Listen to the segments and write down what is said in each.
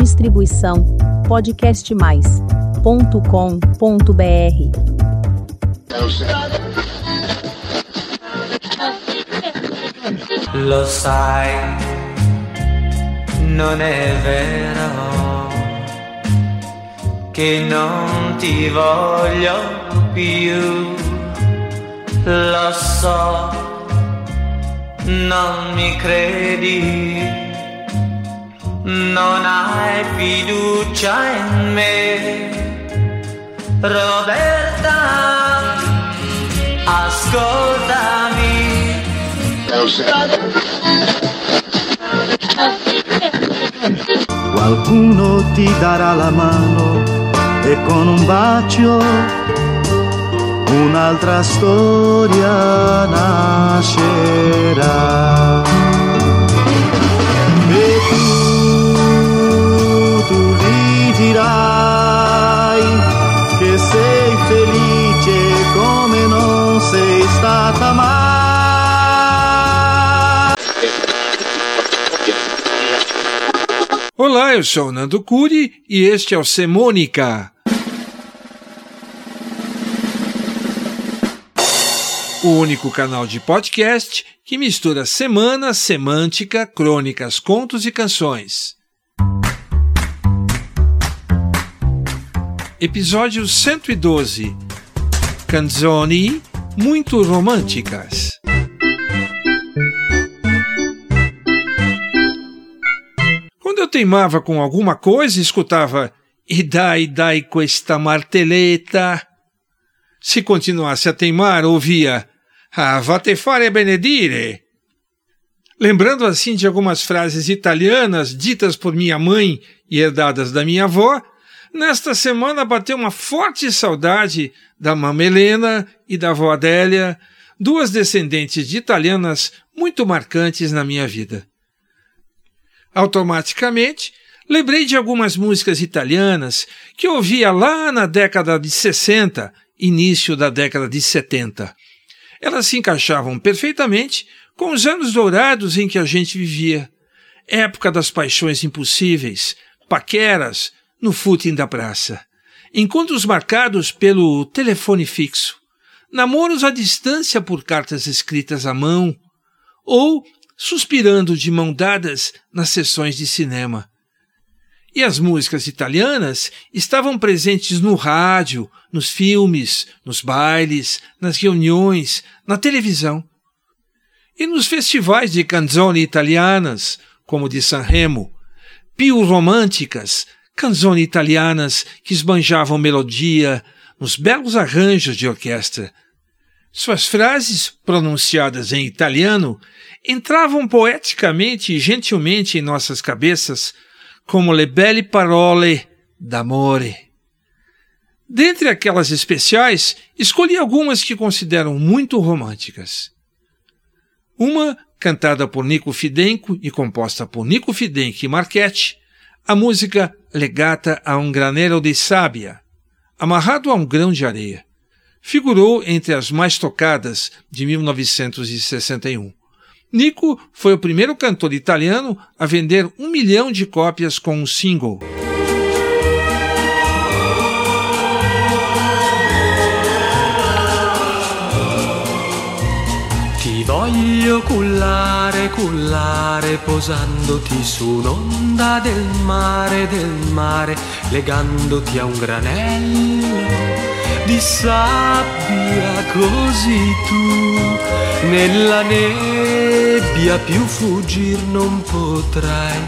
Distribuição podcastmais.com.br. Lo sai, non è vero che non ti voglio più. Lo so, non mi credi, non hai fiducia in me. Roberta, ascoltami. Qualcuno ti darà la mano e con un bacio un'altra storia nascerà. Dirai che sei felice come non sei stata mai. Olá, eu sou o Nando Curi e este é o Semônica. O único canal de podcast que mistura semana, semântica, crônicas, contos e canções. Episódio 112 Canzoni muito românticas. Quando eu teimava com alguma coisa escutava e dai, dai questa marteleta. Se continuasse a teimar, ouvia Ah, va te fare benedire. Lembrando assim de algumas frases italianas ditas por minha mãe e herdadas da minha avó, nesta semana bateu uma forte saudade da mama Helena e da avó Adélia, duas descendentes de italianas muito marcantes na minha vida. Automaticamente, lembrei de algumas músicas italianas que ouvia lá na década de 60, início da década de 70. Elas se encaixavam perfeitamente com os anos dourados em que a gente vivia. Época das paixões impossíveis, paqueras no footing da praça, encontros marcados pelo telefone fixo, namoros à distância por cartas escritas à mão, ou suspirando de mão dadas nas sessões de cinema. E as músicas italianas estavam presentes no rádio, nos filmes, nos bailes, nas reuniões, na televisão. E nos festivais de canzoni italianas, como de Sanremo, pio românticas, canzoni italianas que esbanjavam melodia nos belos arranjos de orquestra. Suas frases, pronunciadas em italiano, entravam poeticamente e gentilmente em nossas cabeças como le belle parole d'amore. Dentre aquelas especiais, escolhi algumas que considero muito românticas. Uma, cantada por Nico Fidenco e composta por Nico Fidenco e Marchetti, a música Legata a um granero de sábia, amarrado a um grão de areia. Figurou entre as mais tocadas de 1961. Nico foi o primeiro cantor italiano a vender um milhão de cópias com um single. Voglio cullare, cullare, posandoti su un'onda del mare, del mare, legandoti a un granello di sabbia così tu. Nella nebbia più fuggir non potrai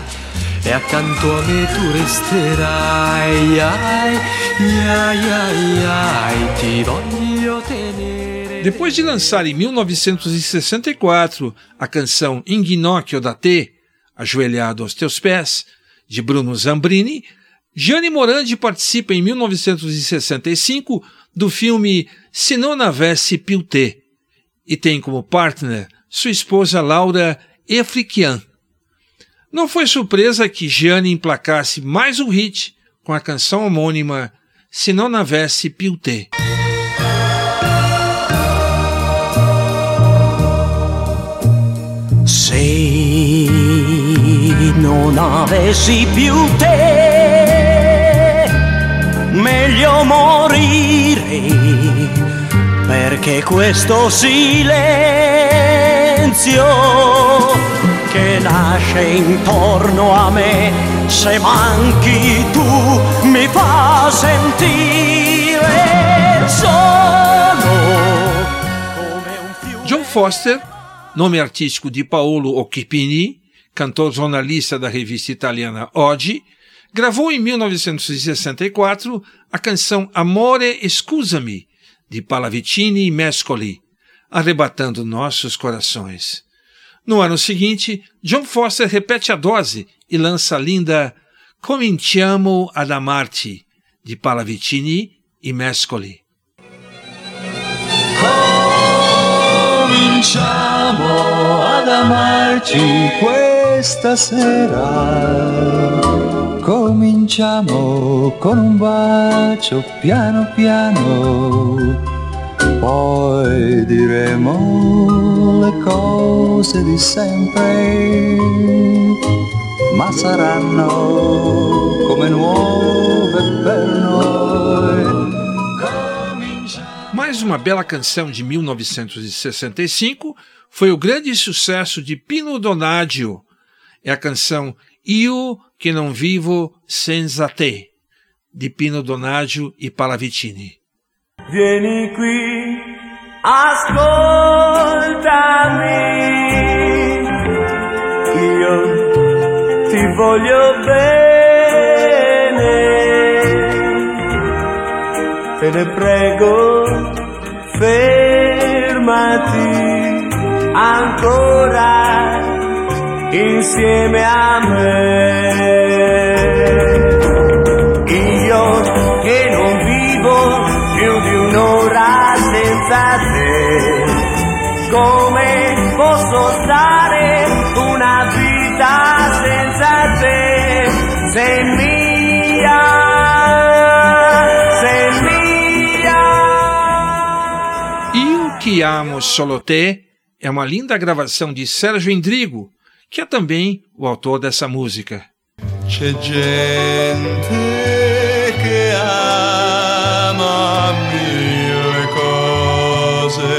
e accanto a me tu resterai. Ai, ai, ai, ai, ti voglio tenere Depois de lançar em 1964 a canção In Ginocchio da Te, Ajoelhado aos Teus Pés, de Bruno Zambrini, Gianni Morandi participa em 1965 do filme Se Non Avesse Più Te e tem como partner sua esposa Laura Efriquian. Não foi surpresa que Gianni emplacasse mais um hit com a canção homônima Se Non Avesse Più Te. Non avessi più te, meglio morire, perché questo silenzio che nasce intorno a me, se manchi tu mi fa sentire solo come un fiume. John Foster, nome artístico de Paolo Occhipini, cantor jornalista da revista italiana Oggi, gravou em 1964 a canção Amore Scusami, de Pallavicini e Mescoli, arrebatando nossos corações. No ano seguinte, John Foster repete a dose e lança a linda Cominciamo ad amarti, de Pallavicini e Mescoli. Cominciamo ad amarci questa sera. Cominciamo con un bacio piano piano, poi diremo le cose di sempre, ma saranno come nuove per Mais uma bela canção de 1965 foi o grande sucesso de Pino Donaggio. É a canção Io che non vivo senza te, de Pino Donaggio e Pallavicini. Vieni qui, ascoltami, io ti voglio bene, te ne prego, fermati ancora insieme a me. Io que amo solo te é uma linda gravação de Sérgio Endrigo, que é também o autor dessa música. C'è gente che ama mille cose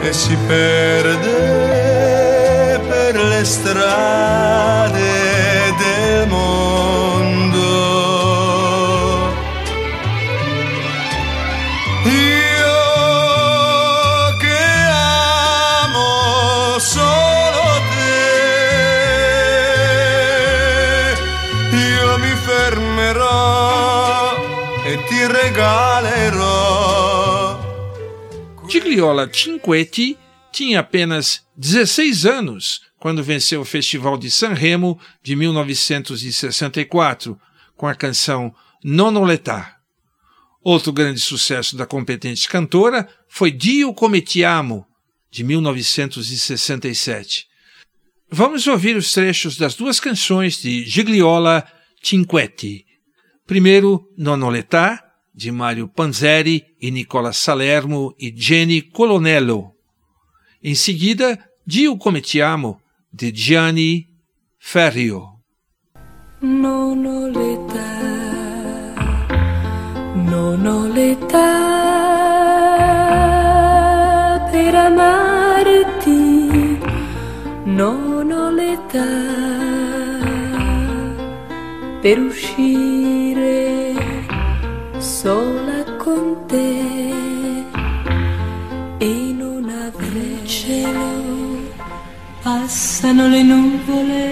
e si perde per le strade Gigliola Cinquetti tinha apenas 16 anos quando venceu o Festival de Sanremo de 1964 com a canção Nono Letà. Outro grande sucesso da competente cantora foi Dio come ti amo, de 1967. Vamos ouvir os trechos das duas canções de Gigliola Cinquetti. Primeiro, Nono Letà, de Mário Panzeri e Nicola Salermo e Jenny Colonello. Em seguida, Dio come ti amo, de Gianni Ferrio. Non ho l'età, non ho l'età per amarti, non ho l'età per uscire sola con te in una nel cielo passano le nuvole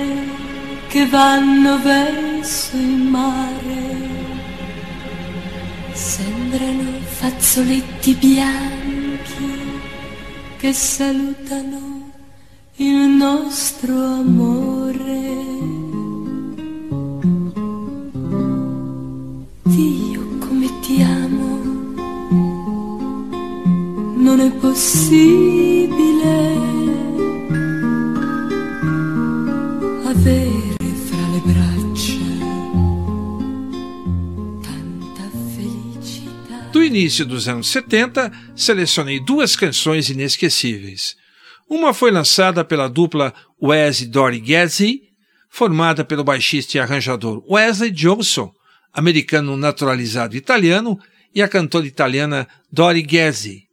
che vanno verso il mare. Sembrano fazzoletti bianchi che salutano il nostro amore. Avere fra le braccia tanta. Do início dos anos 70, selecionei duas canções inesquecíveis. Uma foi lançada pela dupla Wes Dory Gezzi, formada pelo baixista e arranjador Wesley Johnson, americano naturalizado italiano, e a cantora italiana Dory Gezzi.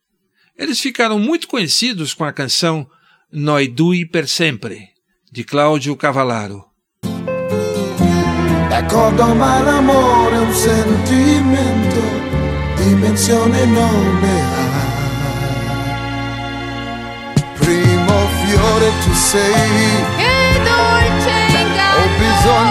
Eles ficaram muito conhecidos com a canção Noi due per sempre, de Claudio Cavallaro. D'accordo ma l'amore è un sentimento, dimensione non ne ha. Primo fiore tu sei, Che dolce inganno ho bisogno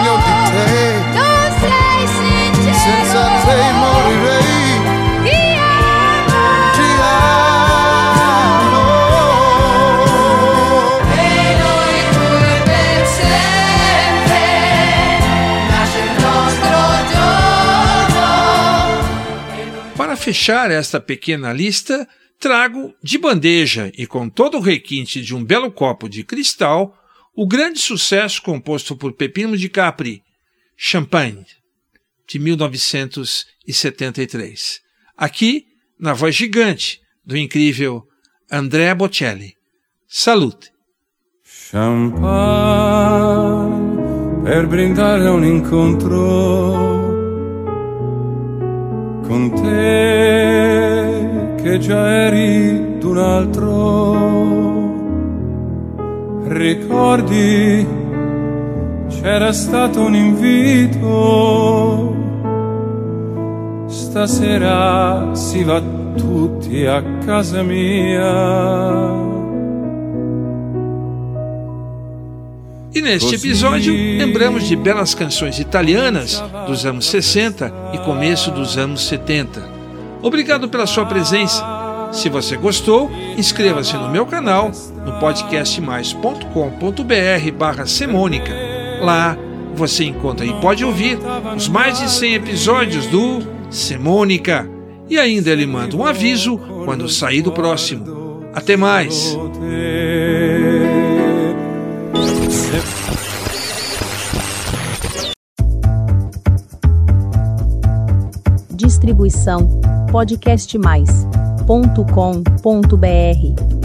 fechar esta pequena lista, trago de bandeja e com todo o requinte de um belo copo de cristal o grande sucesso composto por Pepino de Capri, Champagne, de 1973. Aqui, na voz gigante do incrível Andrea Bocelli. Salute! Champagne per brindare un incontro con te già eri d'un altro. Ricordi c'era stato un invito. Stasera si va tutti a casa mia. E neste episódio, lembramos de belas canções italianas dos anos 60 e começo dos anos 70. Obrigado pela sua presença. Se você gostou, inscreva-se no meu canal no podcastmais.com.br barra semônica. Lá você encontra e pode ouvir os mais de 100 episódios do Semônica. E ainda ele manda um aviso quando sair do próximo. Até mais! Distribuição podcastmais.com.br